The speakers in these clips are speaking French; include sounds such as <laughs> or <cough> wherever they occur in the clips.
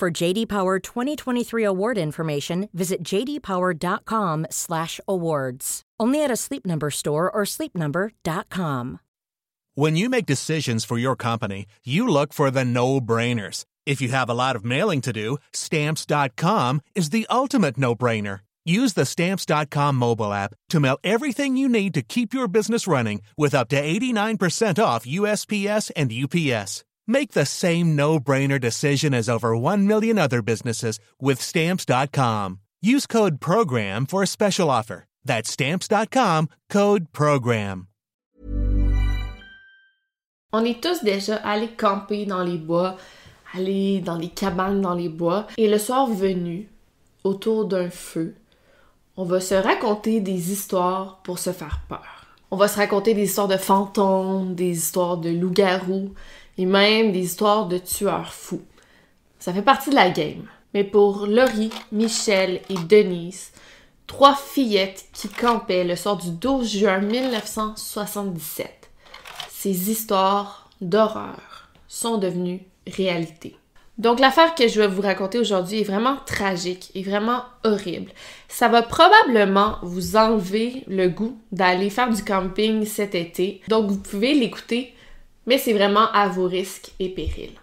For JD Power 2023 award information, visit jdpower.com/awards. Only at a Sleep Number store or sleepnumber.com. When you make decisions for your company, you look for the no-brainers. If you have a lot of mailing to do, stamps.com is the ultimate no-brainer. Use the stamps.com mobile app to mail everything you need to keep your business running with up to 89% off USPS and UPS. Make the same no-brainer decision as over 1 million other businesses with stamps.com. Use code program for a special offer. That's stamps.com, code program. On est tous déjà allés camper dans les bois, aller dans les cabanes dans les bois, et le soir venu, autour d'un feu, on va se raconter des histoires pour se faire peur. On va se raconter des histoires de fantômes, des histoires de loups-garous, même des histoires de tueurs fous. Ça fait partie de la game. Mais pour Laurie, Michel et Denise, trois fillettes qui campaient le soir du 12 juin 1977, ces histoires d'horreur sont devenues réalité. Donc l'affaire que je vais vous raconter aujourd'hui est vraiment tragique et vraiment horrible. Ça va probablement vous enlever le goût d'aller faire du camping cet été. Donc vous pouvez l'écouter, mais c'est vraiment à vos risques et périls.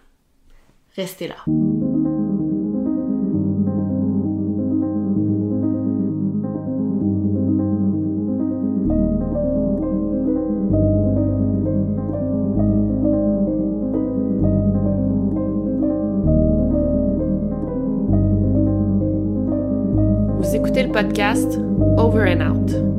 Restez là. Vous écoutez le podcast Over and Out.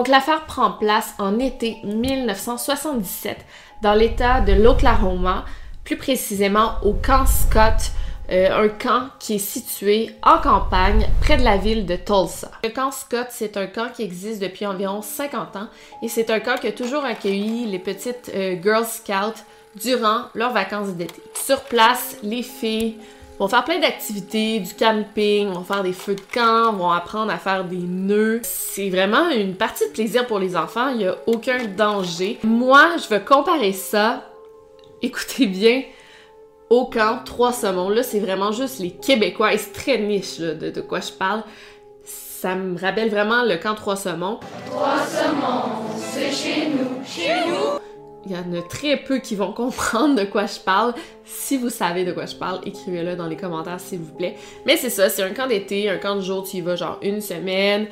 Donc l'affaire prend place en été 1977 dans l'État de l'Oklahoma, plus précisément au camp Scott, euh, un camp qui est situé en campagne près de la ville de Tulsa. Le camp Scott, c'est un camp qui existe depuis environ 50 ans et c'est un camp qui a toujours accueilli les petites euh, Girl Scouts durant leurs vacances d'été. Sur place, les filles vont faire plein d'activités, du camping, vont faire des feux de camp, vont apprendre à faire des nœuds. C'est vraiment une partie de plaisir pour les enfants, il n'y a aucun danger. Moi, je veux comparer ça, écoutez bien, au camp Trois Saumons. Là, c'est vraiment juste les Québécois, et c'est très niche de quoi je parle. Ça me rappelle vraiment le camp Trois Saumons. Trois saumons, c'est chez nous. Chez nous? Il y en a très peu qui vont <laughs> comprendre de quoi je parle. Si vous savez de quoi je parle, écrivez-le dans les commentaires s'il vous plaît. Mais c'est ça, c'est un camp d'été, un camp de jour, tu y vas genre une semaine,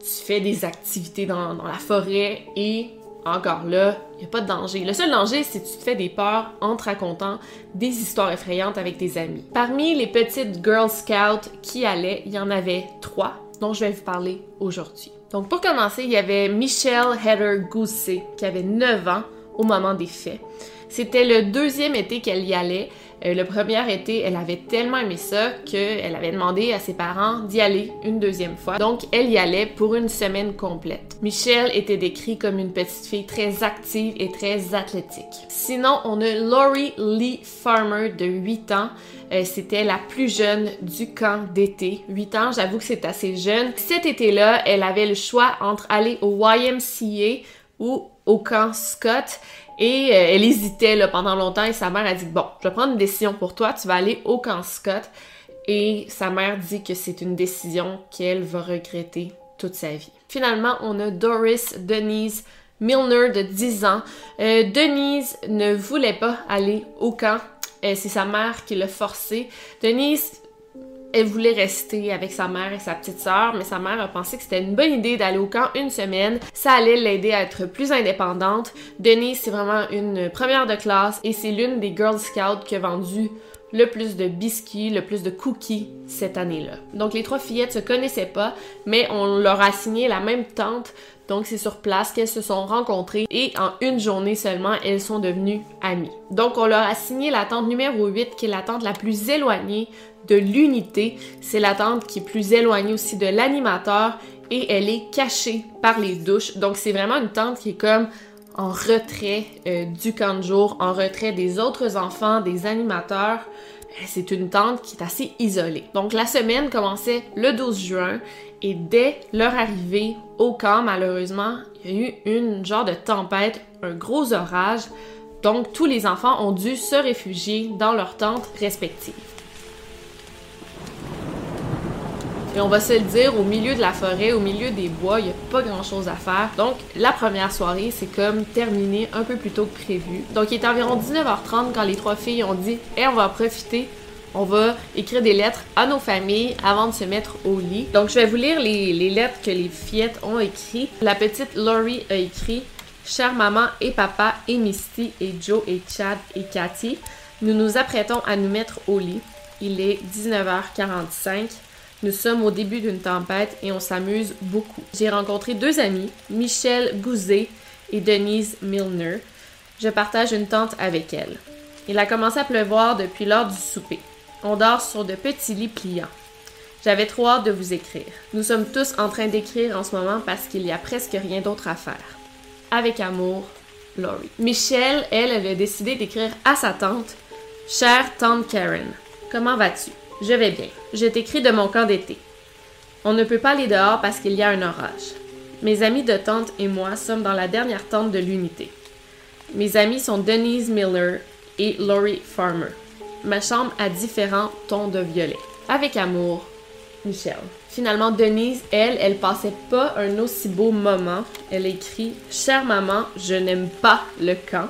tu fais des activités dans, la forêt et encore là, il n'y a pas de danger. Le seul danger, c'est que tu te fais des peurs en te racontant des histoires effrayantes avec tes amis. Parmi les petites Girl Scouts qui allaient, il y en avait trois dont je vais vous parler aujourd'hui. Donc pour commencer, il y avait Michelle Heather Gousset qui avait 9 ans au moment des faits. C'était le deuxième été qu'elle y allait. Euh, le premier été, elle avait tellement aimé ça qu'elle avait demandé à ses parents d'y aller une deuxième fois. Donc, elle y allait pour une semaine complète. Michelle était décrite comme une petite fille très active et très athlétique. Sinon, on a Laurie Lee Farmer de 8 ans. Euh, C'était la plus jeune du camp d'été. 8 ans, j'avoue que c'est assez jeune. Cet été-là, elle avait le choix entre aller au YMCA ou au camp Scott et euh, elle hésitait pendant longtemps et sa mère a dit bon je vais prendre une décision pour toi tu vas aller au camp Scott et sa mère dit que c'est une décision qu'elle va regretter toute sa vie. Finalement on a Doris Denise Milner de 10 ans. Euh, Denise ne voulait pas aller au camp. Euh, c'est sa mère qui l'a forcé. Denise elle voulait rester avec sa mère et sa petite sœur, mais sa mère a pensé que c'était une bonne idée d'aller au camp une semaine. Ça allait l'aider à être plus indépendante. Denise, c'est vraiment une première de classe et c'est l'une des Girl Scouts qui a vendu le plus de biscuits, le plus de cookies cette année-là. Donc les trois fillettes se connaissaient pas, mais on leur a assigné la même tente Donc c'est sur place qu'elles se sont rencontrées et en une journée seulement, elles sont devenues amies. Donc on leur a signé la tente numéro 8 qui est la tente la plus éloignée de l'unité. C'est la tente qui est plus éloignée aussi de l'animateur et elle est cachée par les douches. Donc c'est vraiment une tente qui est comme en retrait euh, du camp de jour, en retrait des autres enfants, des animateurs. C'est une tente qui est assez isolée. Donc la semaine commençait le 12 juin et dès leur arrivée au camp, malheureusement, il y a eu une genre de tempête, un gros orage. Donc tous les enfants ont dû se réfugier dans leurs tentes respectives. Et on va se le dire, au milieu de la forêt, au milieu des bois, il n'y a pas grand chose à faire. Donc, la première soirée, c'est comme terminé un peu plus tôt que prévu. Donc, il est environ 19h30 quand les trois filles ont dit et on va profiter on va écrire des lettres à nos familles avant de se mettre au lit. Donc, je vais vous lire les, les lettres que les fillettes ont écrites. La petite Laurie a écrit Chère maman et papa et Misty et Joe et Chad et Cathy, nous nous apprêtons à nous mettre au lit. Il est 19h45. Nous sommes au début d'une tempête et on s'amuse beaucoup. J'ai rencontré deux amis, Michelle Gouzet et Denise Milner. Je partage une tente avec elles. Il a commencé à pleuvoir depuis l'heure du souper. On dort sur de petits lits pliants. J'avais trop hâte de vous écrire. Nous sommes tous en train d'écrire en ce moment parce qu'il y a presque rien d'autre à faire. Avec amour, Laurie. Michelle, elle, elle a décidé d'écrire à sa tante Chère tante Karen, comment vas-tu? Je vais bien. Je t'écris de mon camp d'été. On ne peut pas aller dehors parce qu'il y a un orage. Mes amis de tante et moi sommes dans la dernière tente de l'unité. Mes amis sont Denise Miller et Laurie Farmer. Ma chambre a différents tons de violet. Avec amour, Michelle. Finalement, Denise, elle, elle passait pas un aussi beau moment. Elle écrit Chère maman, je n'aime pas le camp.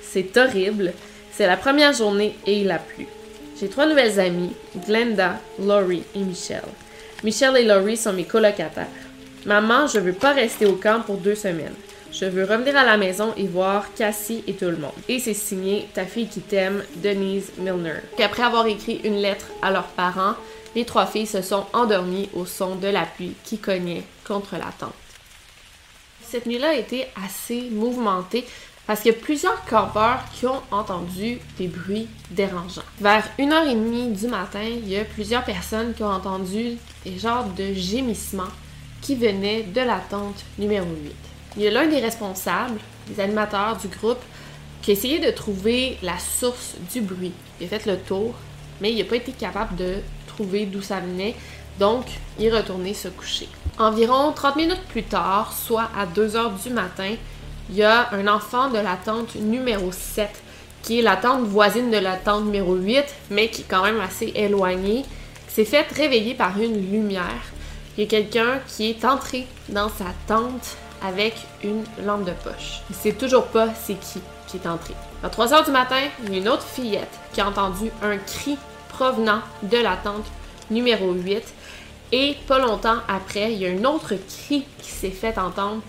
C'est horrible. C'est la première journée et il a plu. J'ai trois nouvelles amies, Glenda, Laurie et Michelle. Michelle et Laurie sont mes colocataires. Maman, je veux pas rester au camp pour deux semaines. Je veux revenir à la maison et voir Cassie et tout le monde. Et c'est signé Ta fille qui t'aime, Denise Milner. Après avoir écrit une lettre à leurs parents, les trois filles se sont endormies au son de la pluie qui cognait contre la tente. Cette nuit-là a été assez mouvementée parce qu'il y a plusieurs campeurs qui ont entendu des bruits dérangeants. Vers 1h30 du matin, il y a plusieurs personnes qui ont entendu des genres de gémissements qui venaient de la tente numéro 8. Il y a l'un des responsables, des animateurs du groupe, qui a essayé de trouver la source du bruit. Il a fait le tour, mais il n'a pas été capable de trouver d'où ça venait, donc il est retourné se coucher. Environ 30 minutes plus tard, soit à 2h du matin, il y a un enfant de la tente numéro 7, qui est la tente voisine de la tente numéro 8, mais qui est quand même assez éloignée, qui s'est fait réveiller par une lumière. Il y a quelqu'un qui est entré dans sa tente avec une lampe de poche. Il sait toujours pas c'est qui qui est entré. À 3 heures du matin, il y a une autre fillette qui a entendu un cri provenant de la tente numéro 8. Et pas longtemps après, il y a un autre cri qui s'est fait entendre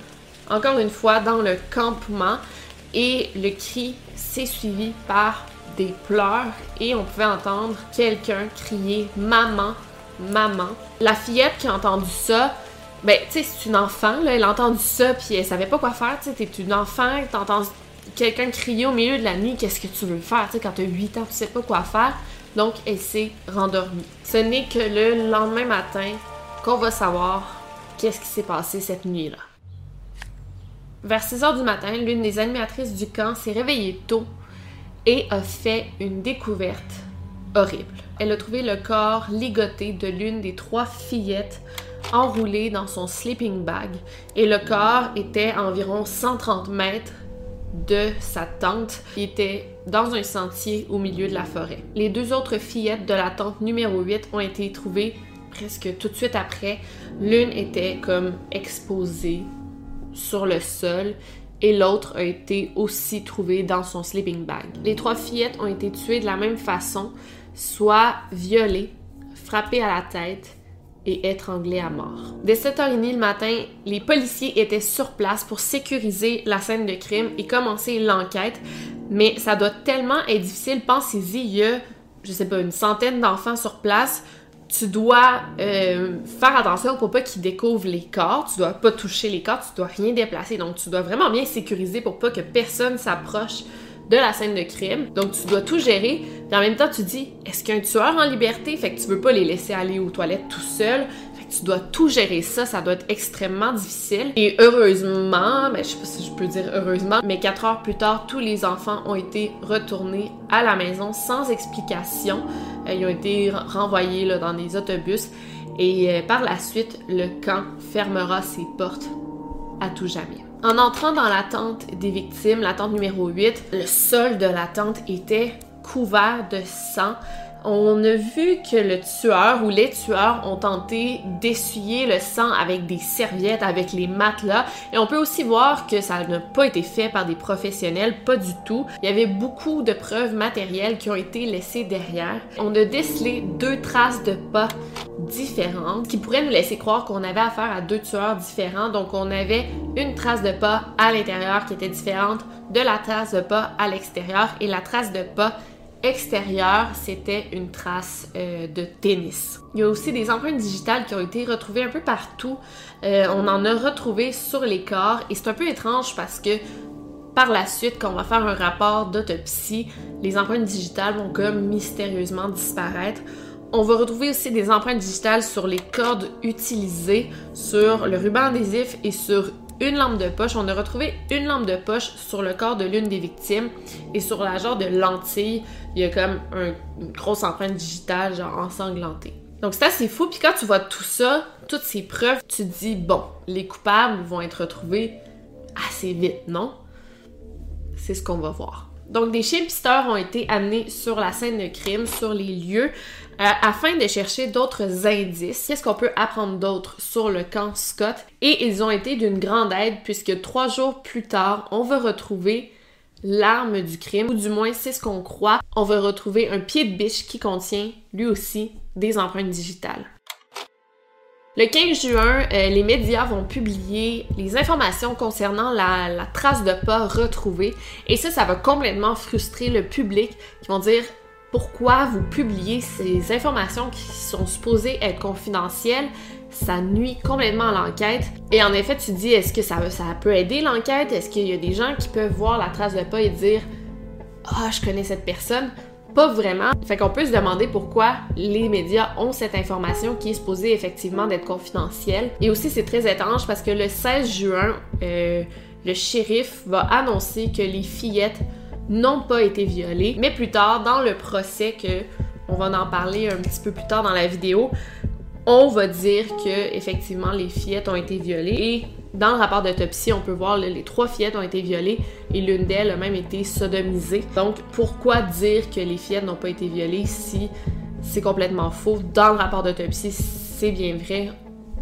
encore une fois dans le campement et le cri s'est suivi par des pleurs et on pouvait entendre quelqu'un crier maman, maman. La fillette qui a entendu ça, ben tu sais c'est une enfant là, elle a entendu ça puis elle savait pas quoi faire, tu sais t'es une enfant, t'entends quelqu'un crier au milieu de la nuit, qu'est-ce que tu veux faire, tu sais quand t'as 8 ans, tu sais pas quoi faire. Donc elle s'est rendormie. Ce n'est que le lendemain matin qu'on va savoir qu'est-ce qui s'est passé cette nuit-là. Vers 6 heures du matin, l'une des animatrices du camp s'est réveillée tôt et a fait une découverte horrible. Elle a trouvé le corps ligoté de l'une des trois fillettes enroulées dans son sleeping bag et le corps était à environ 130 mètres de sa tente qui était dans un sentier au milieu de la forêt. Les deux autres fillettes de la tente numéro 8 ont été trouvées presque tout de suite après. L'une était comme exposée sur le sol et l'autre a été aussi trouvée dans son sleeping bag. Les trois fillettes ont été tuées de la même façon, soit violées, frappées à la tête et étranglées à mort. Dès 7h30 le matin, les policiers étaient sur place pour sécuriser la scène de crime et commencer l'enquête, mais ça doit tellement être difficile. Pensez-y, il y a, je sais pas, une centaine d'enfants sur place tu dois euh, faire attention pour pas qu'ils découvrent les corps, tu dois pas toucher les corps, tu dois rien déplacer. Donc tu dois vraiment bien sécuriser pour pas que personne s'approche de la scène de crime. Donc tu dois tout gérer. Puis en même temps, tu dis, est-ce qu'il y a un tueur en liberté? Fait que tu veux pas les laisser aller aux toilettes tout seuls. Tu dois tout gérer ça. Ça doit être extrêmement difficile. Et heureusement, ben, je sais pas si je peux dire heureusement, mais quatre heures plus tard, tous les enfants ont été retournés à la maison sans explication. Euh, ils ont été renvoyés là, dans des autobus. Et euh, par la suite, le camp fermera ses portes à tout jamais. En entrant dans la tente des victimes, la tente numéro 8, le sol de la tente était couvert de sang on a vu que le tueur ou les tueurs ont tenté d'essuyer le sang avec des serviettes, avec les matelas. Et on peut aussi voir que ça n'a pas été fait par des professionnels, pas du tout. Il y avait beaucoup de preuves matérielles qui ont été laissées derrière. On a décelé deux traces de pas différentes qui pourraient nous laisser croire qu'on avait affaire à deux tueurs différents. Donc on avait une trace de pas à l'intérieur qui était différente de la trace de pas à l'extérieur et la trace de pas extérieur, c'était une trace euh, de tennis. Il y a aussi des empreintes digitales qui ont été retrouvées un peu partout. Euh, on en a retrouvé sur les corps et c'est un peu étrange parce que par la suite, quand on va faire un rapport d'autopsie, les empreintes digitales vont comme mystérieusement disparaître. On va retrouver aussi des empreintes digitales sur les cordes utilisées, sur le ruban adhésif et sur une lampe de poche. On a retrouvé une lampe de poche sur le corps de l'une des victimes et sur la genre de lentille, il y a comme une grosse empreinte digitale genre ensanglantée. Donc c'est assez fou. Puis quand tu vois tout ça, toutes ces preuves, tu te dis bon, les coupables vont être retrouvés assez vite, non? C'est ce qu'on va voir. Donc des chiens pisteurs ont été amenés sur la scène de crime, sur les lieux. Euh, afin de chercher d'autres indices. Qu'est-ce qu'on peut apprendre d'autre sur le camp Scott? Et ils ont été d'une grande aide puisque trois jours plus tard, on va retrouver l'arme du crime, ou du moins c'est ce qu'on croit. On va retrouver un pied de biche qui contient lui aussi des empreintes digitales. Le 15 juin, euh, les médias vont publier les informations concernant la, trace de pas retrouvée. Et ça, ça va complètement frustrer le public qui vont dire pourquoi vous publiez ces informations qui sont supposées être confidentielles? Ça nuit complètement à l'enquête. Et en effet, tu dis, est-ce que ça, ça peut aider l'enquête? Est-ce qu'il y a des gens qui peuvent voir la trace de pas et dire, ah, je connais cette personne? Pas vraiment. Fait qu'on peut se demander pourquoi les médias ont cette information qui est supposée effectivement d'être confidentielle. Et aussi, c'est très étrange parce que le 16 juin, euh, le shérif va annoncer que les fillettes n'ont pas été violées. Mais plus tard, dans le procès, que on va en parler un petit peu plus tard dans la vidéo, on va dire que effectivement les fillettes ont été violées dans le rapport d'autopsie, on peut voir les trois fillettes ont été violées et l'une d'elles a même été sodomisée. Donc pourquoi dire que les fillettes n'ont pas été violées si c'est complètement faux? Dans le rapport d'autopsie, c'est bien vrai,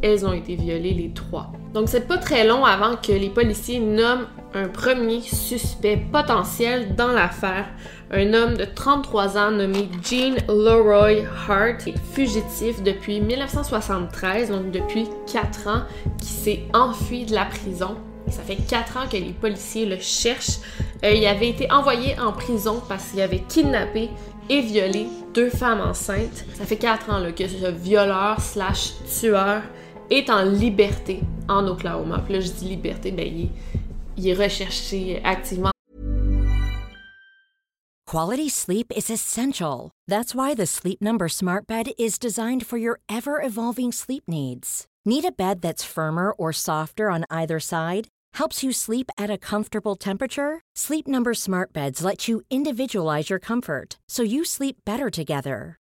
elles ont été violées les trois. Donc c'est pas très long avant que les policiers nomment un premier suspect potentiel dans l'affaire, un homme de 33 ans nommé Gene Leroy Hart, fugitif depuis 1973, donc depuis 4 ans, qui s'est enfui de la prison. ça fait 4 ans que les policiers le cherchent. Euh, il avait été envoyé en prison parce qu'il avait kidnappé et violé deux femmes enceintes. Ça fait 4 ans que ce violeur slash tueur est en liberté en Oklahoma. Puis là, je dis liberté, ben il il est recherché activement. Quality sleep is essential. That's why the Sleep Number Smart Bed is designed for your ever-evolving sleep needs. Need a bed that's firmer or softer on either side? Helps you sleep at a comfortable temperature? Sleep Number Smart Beds let you individualize your comfort so you sleep better together.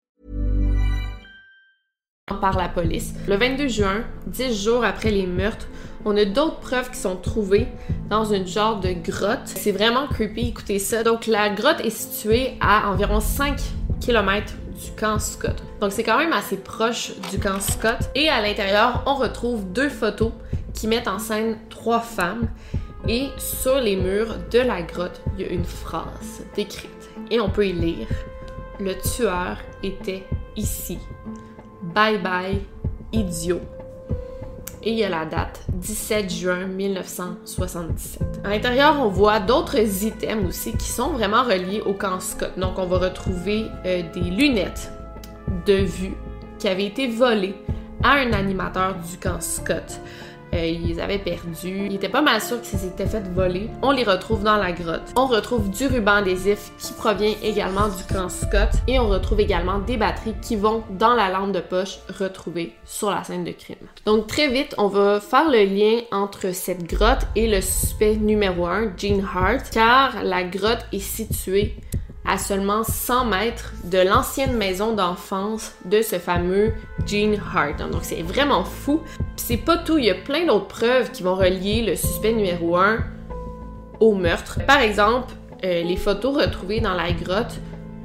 Par la police. Le 22 juin, 10 jours après les meurtres, On a d'autres preuves qui sont trouvées dans une genre de grotte. C'est vraiment creepy, écoutez ça. Donc la grotte est située à environ 5 km du camp Scott. Donc c'est quand même assez proche du camp Scott. Et à l'intérieur, on retrouve deux photos qui mettent en scène trois femmes. Et sur les murs de la grotte, il y a une phrase décrite. Et on peut y lire Le tueur était ici. Bye bye, idiot. Et il y a la date 17 juin 1977. À l'intérieur, on voit d'autres items aussi qui sont vraiment reliés au camp Scott. Donc, on va retrouver euh, des lunettes de vue qui avaient été volées à un animateur du camp Scott. Euh, ils avaient perdus. Ils étaient pas mal sûrs qu'ils s'étaient fait voler. On les retrouve dans la grotte. On retrouve du ruban adhésif qui provient également du camp Scott. Et on retrouve également des batteries qui vont dans la lampe de poche retrouvée sur la scène de crime. Donc très vite, on va faire le lien entre cette grotte et le suspect numéro 1, Gene Hart, car la grotte est située à seulement 100 mètres de l'ancienne maison d'enfance de ce fameux Gene Hart. Donc c'est vraiment fou. Puis c'est pas tout, il y a plein d'autres preuves qui vont relier le suspect numéro 1 au meurtre. Par exemple, euh, les photos retrouvées dans la grotte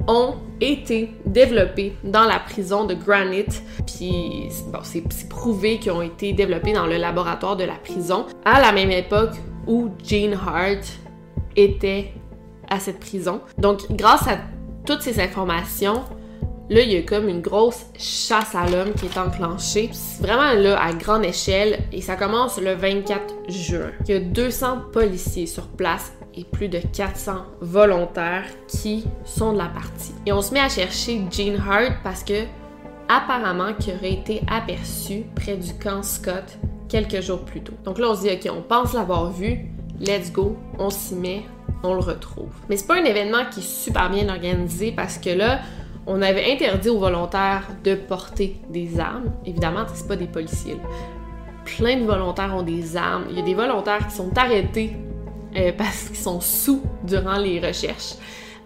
ont été développées dans la prison de Granite, puis bon, c'est prouvé qu'ils ont été développés dans le laboratoire de la prison à la même époque où Gene Hart était à cette prison. Donc, grâce à toutes ces informations, là, il y a comme une grosse chasse à l'homme qui est enclenchée. C'est vraiment là à grande échelle et ça commence le 24 juin. Il y a 200 policiers sur place et plus de 400 volontaires qui sont de la partie. Et on se met à chercher Gene Hart parce que apparemment qu'il aurait été aperçu près du camp Scott quelques jours plus tôt. Donc là, on se dit, OK, on pense l'avoir vu, let's go, on s'y met, on le retrouve. Mais c'est pas un événement qui est super bien organisé parce que là, on avait interdit aux volontaires de porter des armes. Évidemment, c'est pas des policiers. Plein de volontaires ont des armes. Il y a des volontaires qui sont arrêtés euh, <laughs> parce qu'ils sont sous durant les recherches.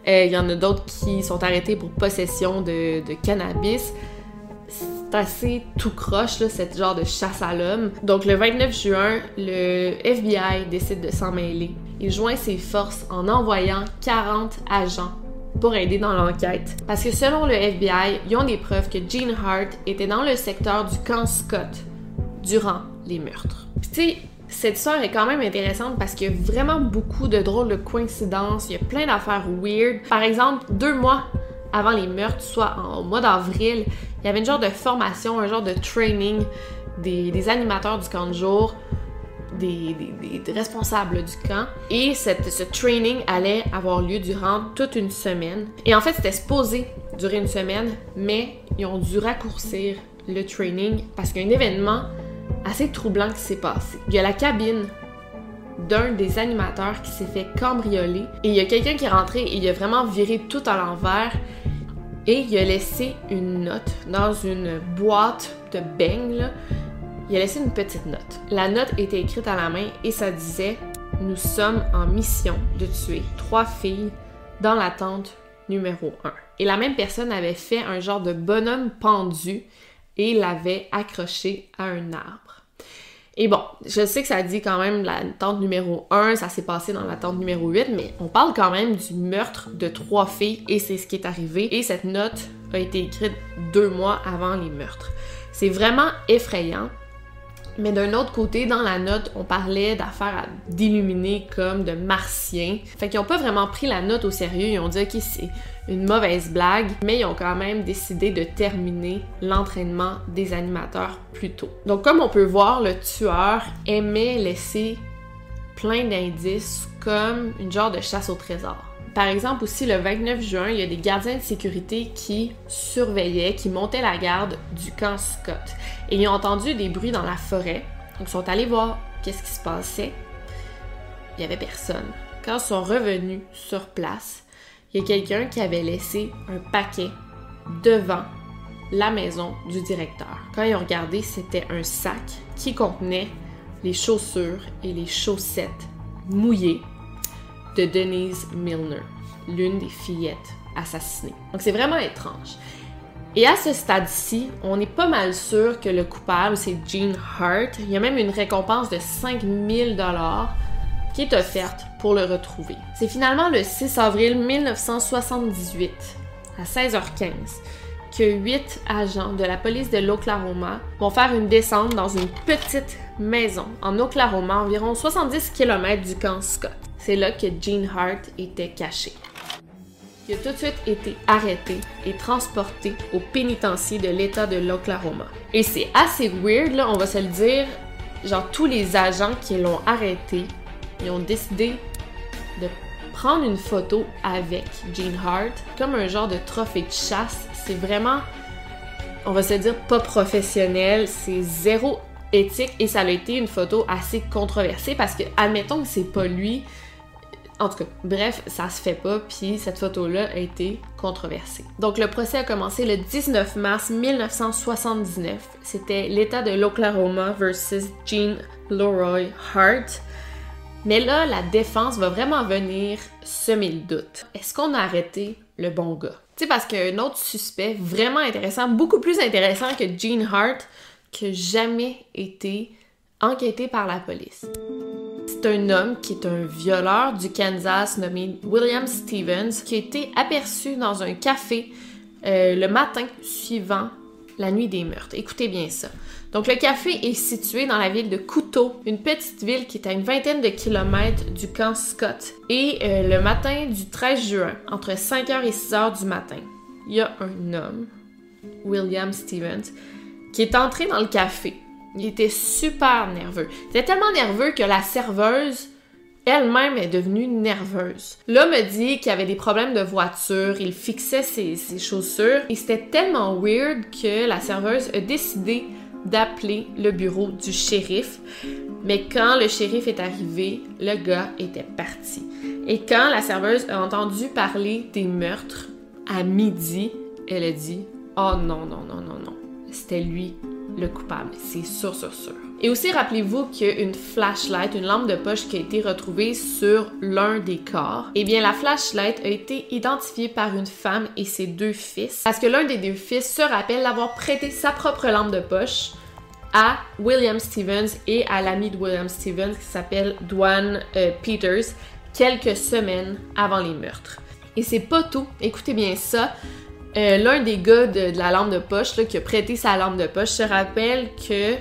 Euh, il y en a d'autres qui sont arrêtés pour possession de, cannabis. C'est assez tout croche, là, cette genre de chasse à l'homme. Donc, le 29 juin, le FBI décide de s'en mêler il joint ses forces en envoyant 40 agents pour aider dans l'enquête. Parce que selon le FBI, ils ont des preuves que Gene Hart était dans le secteur du camp Scott durant les meurtres. Puis tu sais, cette histoire est quand même intéressante parce qu'il y a vraiment beaucoup de drôles de coïncidences, il y a plein d'affaires weird. Par exemple, deux mois avant les meurtres, soit au mois d'avril, il y avait une genre de formation, un genre de training des, des animateurs du camp de jour des, responsables du camp. Et cette, ce training allait avoir lieu durant toute une semaine. Et en fait, c'était supposé durer une semaine, mais ils ont dû raccourcir le training parce qu'il y a un événement assez troublant qui s'est passé. Il y a la cabine d'un des animateurs qui s'est fait cambrioler et il y a quelqu'un qui est rentré et il a vraiment viré tout à l'envers et il a laissé une note dans une boîte de beignes il a laissé une petite note. La note était écrite à la main et ça disait Nous sommes en mission de tuer trois filles dans la tente numéro 1. Et la même personne avait fait un genre de bonhomme pendu et l'avait accroché à un arbre. Et bon, je sais que ça dit quand même la tente numéro 1, ça s'est passé dans la tente numéro 8, mais on parle quand même du meurtre de trois filles et c'est ce qui est arrivé. Et cette note a été écrite deux mois avant les meurtres. C'est vraiment effrayant. Mais d'un autre côté, dans la note, on parlait d'affaires d'illuminer comme de martiens. Fait qu'ils ont pas vraiment pris la note au sérieux. Ils ont dit, OK, c'est une mauvaise blague, mais ils ont quand même décidé de terminer l'entraînement des animateurs plus tôt. Donc, comme on peut voir, le tueur aimait laisser plein d'indices comme une genre de chasse au trésor. Par exemple, aussi le 29 juin, il y a des gardiens de sécurité qui surveillaient, qui montaient la garde du camp Scott. Et ils ont entendu des bruits dans la forêt. Donc, ils sont allés voir qu'est-ce qui se passait. Il n'y avait personne. Quand ils sont revenus sur place, il y a quelqu'un qui avait laissé un paquet devant la maison du directeur. Quand ils ont regardé, c'était un sac qui contenait les chaussures et les chaussettes mouillées de Denise Milner, l'une des fillettes assassinées. Donc c'est vraiment étrange. Et à ce stade-ci, on est pas mal sûr que le coupable, c'est Gene Hart. Il y a même une récompense de 5000 dollars qui est offerte pour le retrouver. C'est finalement le 6 avril 1978, à 16h15, que huit agents de la police de l'Oklahoma vont faire une descente dans une petite maison en Oklahoma, environ 70 km du camp Scott. C'est là que Gene Hart était caché. Il a tout de suite été arrêté et transporté au pénitencier de l'État de l'Oklahoma. Et c'est assez weird, là, on va se le dire. Genre, tous les agents qui l'ont arrêté, ils ont décidé de prendre une photo avec Gene Hart comme un genre de trophée de chasse. C'est vraiment, on va se dire, pas professionnel. C'est zéro éthique et ça a été une photo assez controversée parce que, admettons que c'est pas lui, en tout cas, bref, ça se fait pas, puis cette photo-là a été controversée. Donc le procès a commencé le 19 mars 1979. C'était l'État de l'Oklahoma versus Gene Leroy Hart. Mais là, la défense va vraiment venir semer le doute. Est-ce qu'on a arrêté le bon gars? Tu sais, parce qu'un autre suspect vraiment intéressant, beaucoup plus intéressant que Gene Hart, qui jamais été enquêté par la police. C'est un homme qui est un violeur du Kansas nommé William Stevens qui a été aperçu dans un café euh, le matin suivant la nuit des meurtres. Écoutez bien ça. Donc le café est situé dans la ville de Couteau, une petite ville qui est à une vingtaine de kilomètres du camp Scott. Et euh, le matin du 13 juin, entre 5h et 6h du matin, il y a un homme, William Stevens, qui est entré dans le café il était super nerveux. Il était tellement nerveux que la serveuse elle-même est devenue nerveuse. L'homme me dit qu'il avait des problèmes de voiture, il fixait ses, chaussures et c'était tellement weird que la serveuse a décidé d'appeler le bureau du shérif. Mais quand le shérif est arrivé, le gars était parti. Et quand la serveuse a entendu parler des meurtres à midi, elle a dit Oh non, non, non, non, non. C'était lui le coupable, c'est sûr, sûr, sûr. Et aussi, rappelez-vous qu'il y a une flashlight, une lampe de poche qui a été retrouvée sur l'un des corps. Eh bien, la flashlight a été identifiée par une femme et ses deux fils, parce que l'un des deux fils se rappelle d'avoir prêté sa propre lampe de poche à William Stevens et à l'ami de William Stevens qui s'appelle Dwan euh, Peters quelques semaines avant les meurtres. Et c'est pas tout, écoutez bien ça. Euh, l'un des gars de, la lampe de poche qui a prêté sa lampe de poche se rappelle que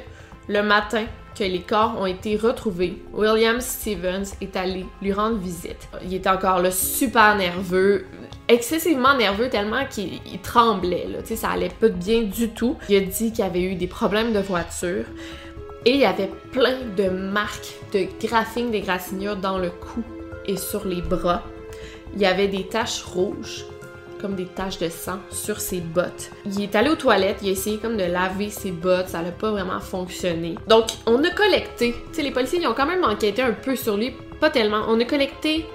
le matin que les corps ont été retrouvés, William Stevens est allé lui rendre visite. Il était encore là super nerveux, excessivement nerveux tellement qu'il tremblait, ça allait pas bien du tout. Il a dit qu'il avait eu des problèmes de voiture et il y avait plein de marques de graphing, des grassignures dans le cou et sur les bras. Il y avait des taches rouges comme des taches de sang sur ses bottes. Il est allé aux toilettes, il a essayé comme de laver ses bottes, ça n'a pas vraiment fonctionné. Donc, on a collecté, tu sais, les policiers ont quand même enquêté un peu sur lui, pas tellement. On a collecté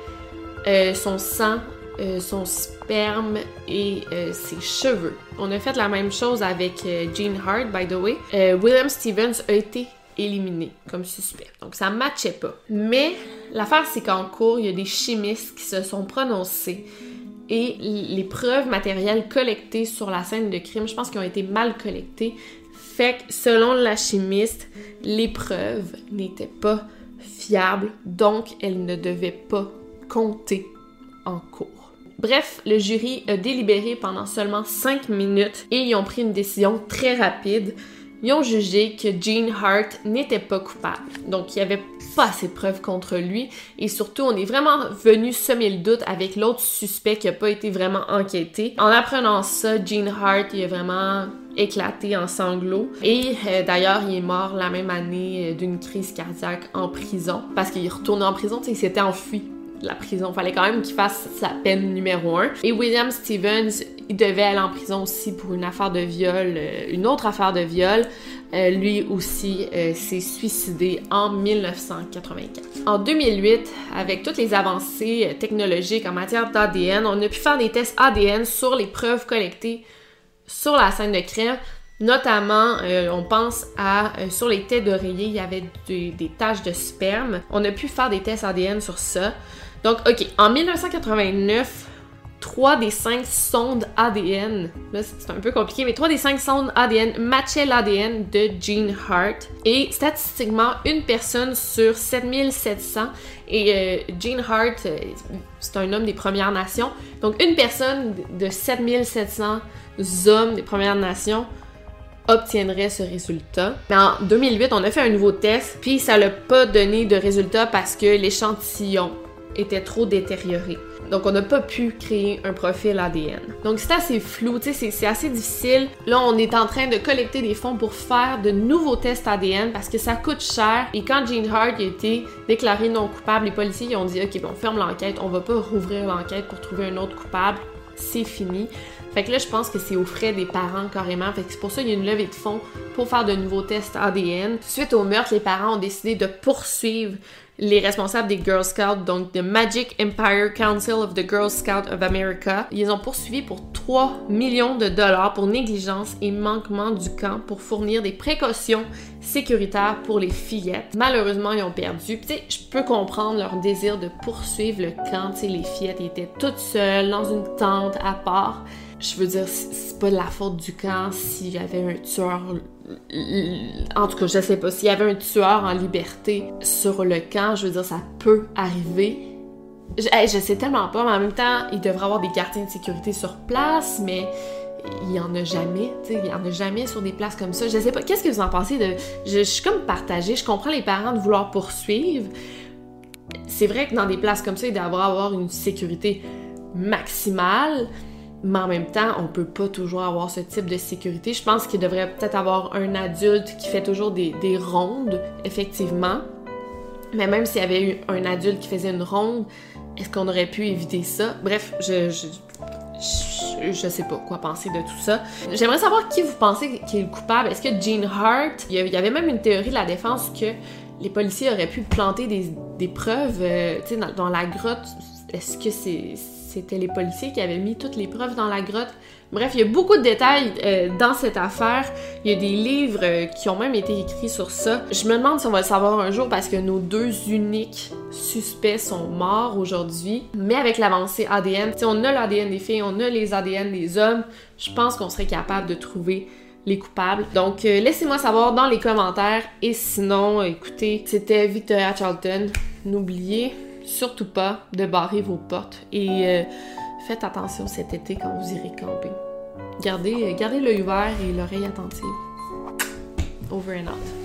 euh, son sang, euh, son sperme et euh, ses cheveux. On a fait la même chose avec Gene Hart, by the way. William Stevens a été éliminé comme suspect. Donc ça matchait pas. Mais l'affaire c'est qu'en cours, il y a des chimistes qui se sont prononcés et les preuves matérielles collectées sur la scène de crime, je pense qu'elles ont été mal collectées. Fait que selon la chimiste, les preuves n'étaient pas fiables, donc elles ne devaient pas compter en cours. Bref, le jury a délibéré pendant seulement 5 minutes et ils ont pris une décision très rapide ils ont jugé que Gene Hart n'était pas coupable. Donc, il n'y avait pas assez de preuves contre lui. Et surtout, on est vraiment venu semer le doute avec l'autre suspect qui n'a pas été vraiment enquêté. En apprenant ça, Gene Hart, il a vraiment éclaté en sanglots. Et euh, d'ailleurs, il est mort la même année euh, d'une crise cardiaque en prison. Parce qu'il est retourné en prison, il s'était enfui de la prison. Fallait quand même qu'il fasse sa peine numéro un. Et William Stevens, il devait aller en prison aussi pour une affaire de viol, euh, une autre affaire de viol. Euh, lui aussi euh, s'est suicidé en 1984. En 2008, avec toutes les avancées technologiques en matière d'ADN, on a pu faire des tests ADN sur les preuves collectées sur la scène de crime. Notamment, on pense à sur les têtes d'oreiller, il y avait des taches de sperme. On a pu faire des tests ADN sur ça. Donc, ok, en 1989, 3 des 5 sondes ADN, là c'est un peu compliqué, mais 3 des 5 sondes ADN matchaient l'ADN de Gene Hart. Et statistiquement, une personne sur 7700, et euh, Gene Hart, euh, c'est un homme des Premières Nations, donc une personne de 7700 hommes des Premières Nations obtiendrait ce résultat. Mais en 2008, on a fait un nouveau test, puis ça l'a pas donné de résultat parce que l'échantillon était trop détérioré. Donc, on n'a pas pu créer un profil ADN. Donc, c'est assez flou, tu sais, c'est assez difficile. Là, on est en train de collecter des fonds pour faire de nouveaux tests ADN parce que ça coûte cher. Et quand Gene Hart a été déclaré non coupable, les policiers ont dit OK, bon, on ferme l'enquête, on va pas rouvrir l'enquête pour trouver un autre coupable. C'est fini. Fait que là, je pense que c'est aux frais des parents carrément. Fait que c'est pour ça qu'il y a une levée de fonds pour faire de nouveaux tests ADN. Suite au meurtre, les parents ont décidé de poursuivre les responsables des Girl Scouts, donc the Magic Empire Council of the Girl Scouts of America. Ils ont poursuivi pour 3 millions de dollars pour négligence et manquement du camp pour fournir des précautions sécuritaires pour les fillettes. Malheureusement, ils ont perdu. Tu sais, je peux comprendre leur désir de poursuivre le camp. Tu sais, les fillettes étaient toutes seules dans une tente à part. Je veux dire, c'est pas de la faute du camp s'il y avait un tueur. En tout cas, je sais pas. S'il y avait un tueur en liberté sur le camp, je veux dire, ça peut arriver. Je, je sais tellement pas, mais en même temps, il devrait avoir des gardiens de sécurité sur place, mais il y en a jamais, tu sais, il y en a jamais sur des places comme ça. Je sais pas, qu'est-ce que vous en pensez de... Je, je suis comme partagée, je comprends les parents de vouloir poursuivre. C'est vrai que dans des places comme ça, il devrait avoir une sécurité maximale, mais en même temps, on peut pas toujours avoir ce type de sécurité. Je pense qu'il devrait peut-être avoir un adulte qui fait toujours des, rondes, effectivement. Mais même s'il y avait eu un adulte qui faisait une ronde, est-ce qu'on aurait pu éviter ça? Bref, je, je, je, sais pas quoi penser de tout ça. J'aimerais savoir qui vous pensez qui est le coupable. Est-ce que Gene Hart, il y avait même une théorie de la défense que les policiers auraient pu planter des, preuves euh, dans, dans la grotte. Est-ce que c'est c'était les policiers qui avaient mis toutes les preuves dans la grotte. Bref, il y a beaucoup de détails euh, dans cette affaire. Il y a des livres euh, qui ont même été écrits sur ça. Je me demande si on va le savoir un jour parce que nos deux uniques suspects sont morts aujourd'hui. Mais avec l'avancée ADN, si on a l'ADN des filles, on a les ADN des hommes, je pense qu'on serait capable de trouver les coupables. Donc, euh, laissez-moi savoir dans les commentaires. Et sinon, écoutez, c'était Victoria Charlton. N'oubliez surtout pas de barrer vos portes et euh, faites attention cet été quand vous irez camper. Gardez, euh, gardez l'œil ouvert et l'oreille attentive. Over and out.